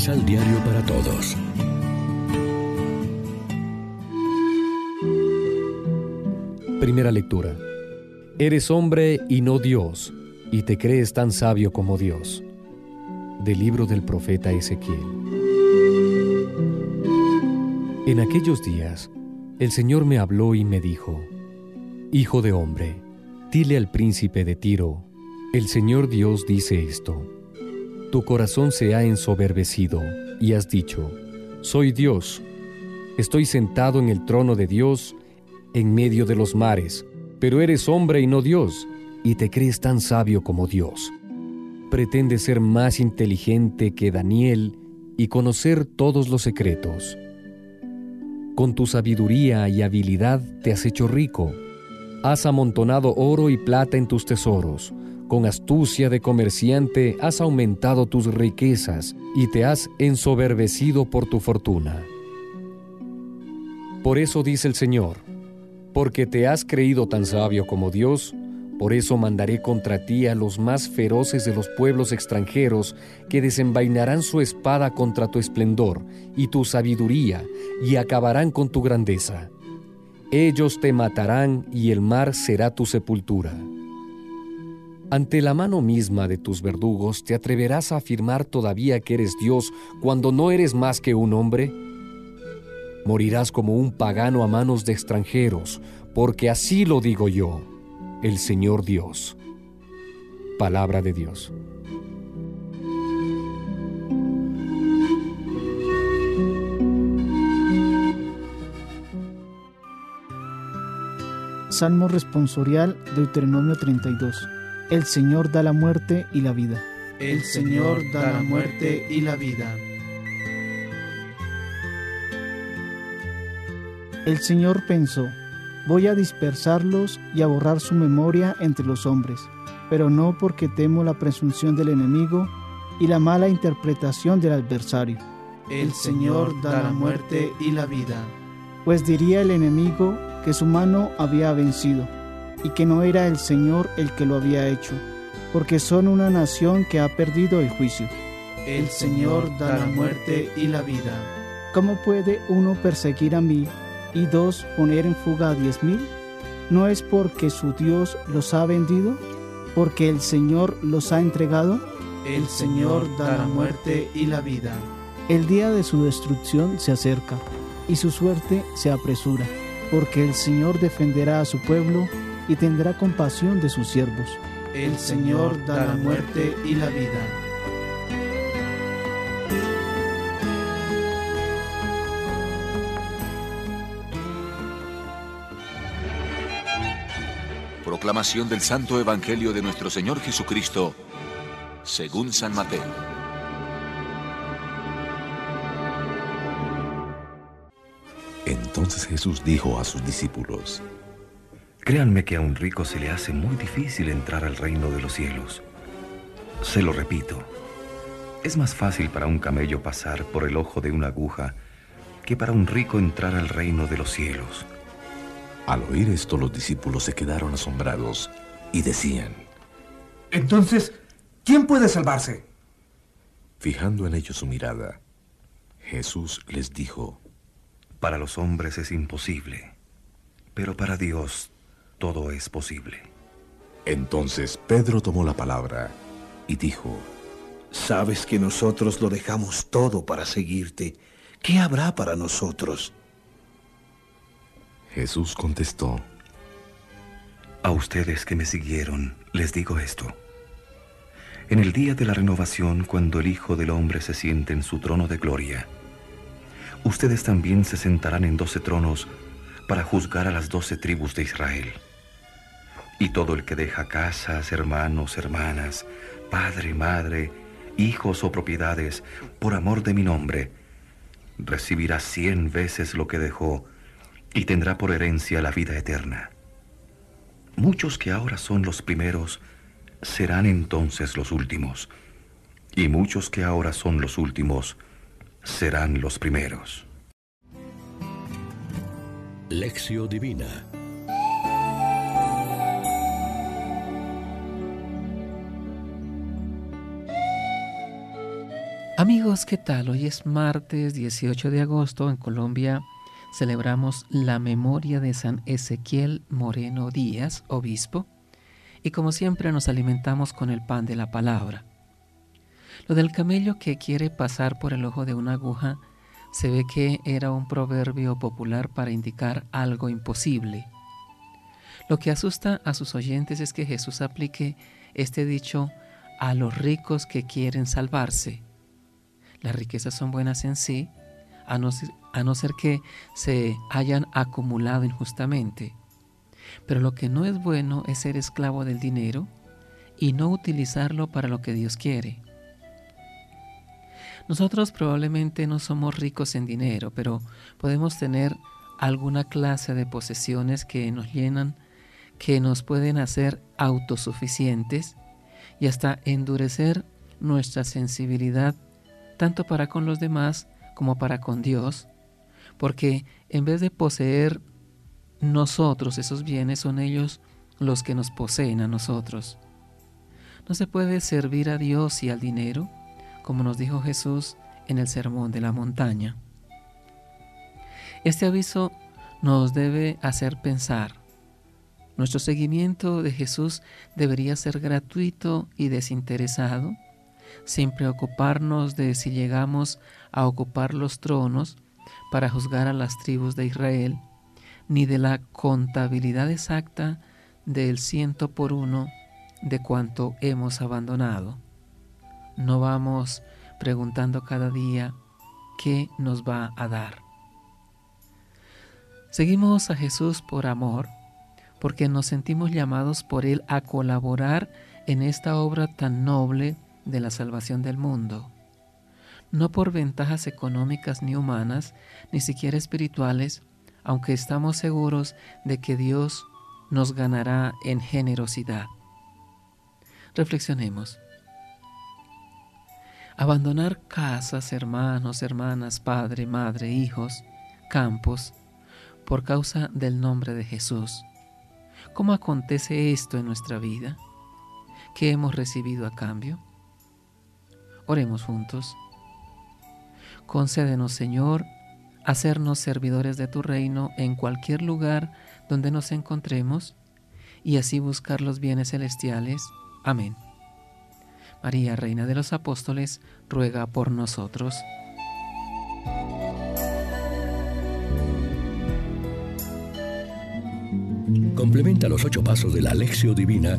Misal Diario para Todos. Primera lectura. Eres hombre y no Dios, y te crees tan sabio como Dios. Del libro del profeta Ezequiel. En aquellos días, el Señor me habló y me dijo, Hijo de hombre, dile al príncipe de Tiro, el Señor Dios dice esto, tu corazón se ha ensoberbecido y has dicho, soy Dios, estoy sentado en el trono de Dios en medio de los mares, pero eres hombre y no Dios, y te crees tan sabio como Dios. Pretendes ser más inteligente que Daniel y conocer todos los secretos. Con tu sabiduría y habilidad te has hecho rico. Has amontonado oro y plata en tus tesoros. Con astucia de comerciante has aumentado tus riquezas y te has ensoberbecido por tu fortuna. Por eso dice el Señor, porque te has creído tan sabio como Dios, por eso mandaré contra ti a los más feroces de los pueblos extranjeros que desenvainarán su espada contra tu esplendor y tu sabiduría y acabarán con tu grandeza. Ellos te matarán y el mar será tu sepultura. Ante la mano misma de tus verdugos, ¿te atreverás a afirmar todavía que eres Dios cuando no eres más que un hombre? morirás como un pagano a manos de extranjeros, porque así lo digo yo, el Señor Dios. Palabra de Dios. Salmo responsorial Deuteronomio 32. El Señor da la muerte y la vida. El Señor da la muerte y la vida. El Señor pensó, voy a dispersarlos y a borrar su memoria entre los hombres, pero no porque temo la presunción del enemigo y la mala interpretación del adversario. El Señor da la muerte y la vida. Pues diría el enemigo que su mano había vencido y que no era el Señor el que lo había hecho, porque son una nación que ha perdido el juicio. El Señor da la muerte y la vida. ¿Cómo puede uno perseguir a mí y dos, poner en fuga a diez mil? ¿No es porque su Dios los ha vendido? ¿Porque el Señor los ha entregado? El Señor da la muerte y la vida. El día de su destrucción se acerca y su suerte se apresura, porque el Señor defenderá a su pueblo y tendrá compasión de sus siervos. El Señor da la muerte y la vida. Proclamación del Santo Evangelio de nuestro Señor Jesucristo, según San Mateo. Entonces Jesús dijo a sus discípulos, Créanme que a un rico se le hace muy difícil entrar al reino de los cielos. Se lo repito, es más fácil para un camello pasar por el ojo de una aguja que para un rico entrar al reino de los cielos. Al oír esto los discípulos se quedaron asombrados y decían, Entonces, ¿quién puede salvarse? Fijando en ellos su mirada, Jesús les dijo, Para los hombres es imposible, pero para Dios todo es posible. Entonces Pedro tomó la palabra y dijo, Sabes que nosotros lo dejamos todo para seguirte. ¿Qué habrá para nosotros? Jesús contestó, A ustedes que me siguieron, les digo esto. En el día de la renovación, cuando el Hijo del Hombre se siente en su trono de gloria, ustedes también se sentarán en doce tronos para juzgar a las doce tribus de Israel. Y todo el que deja casas, hermanos, hermanas, padre, madre, hijos o propiedades, por amor de mi nombre, recibirá cien veces lo que dejó y tendrá por herencia la vida eterna. Muchos que ahora son los primeros serán entonces los últimos, y muchos que ahora son los últimos serán los primeros. Lección Divina Amigos, ¿qué tal? Hoy es martes 18 de agosto. En Colombia celebramos la memoria de San Ezequiel Moreno Díaz, obispo, y como siempre nos alimentamos con el pan de la palabra. Lo del camello que quiere pasar por el ojo de una aguja se ve que era un proverbio popular para indicar algo imposible. Lo que asusta a sus oyentes es que Jesús aplique este dicho a los ricos que quieren salvarse las riquezas son buenas en sí, a no, ser, que se hayan acumulado injustamente. Pero lo que no es bueno es ser esclavo del dinero y no utilizarlo para lo que Dios quiere. Nosotros probablemente no somos ricos en dinero, pero podemos tener alguna clase de posesiones que nos llenan, que nos pueden hacer autosuficientes y hasta endurecer nuestra sensibilidad tanto para con los demás como para con Dios, porque en vez de poseer nosotros esos bienes, son ellos los que nos poseen a nosotros. No se puede servir a Dios y al dinero, como nos dijo Jesús en el Sermón de la Montaña. Este aviso nos debe hacer pensar. Nuestro seguimiento de Jesús debería ser gratuito y desinteresado sin preocuparnos de si llegamos a ocupar los tronos para juzgar a las tribus de Israel, ni de la contabilidad exacta del ciento por uno de cuanto hemos abandonado. No vamos preguntando cada día qué nos va a dar. Seguimos a Jesús por amor, porque nos sentimos llamados por Él a colaborar en esta obra tan noble de la salvación del mundo, no por ventajas económicas ni humanas, ni siquiera espirituales, aunque estamos seguros de que Dios nos ganará en generosidad. Reflexionemos. Abandonar casas, hermanos, hermanas, padre, madre, hijos, campos, por causa del nombre de Jesús. ¿Cómo acontece esto en nuestra vida? ¿Qué hemos recibido a cambio? Oremos juntos. Concédenos, Señor, hacernos servidores de tu reino en cualquier lugar donde nos encontremos y así buscar los bienes celestiales. Amén. María, Reina de los Apóstoles, ruega por nosotros. Complementa los ocho pasos de la Alexio Divina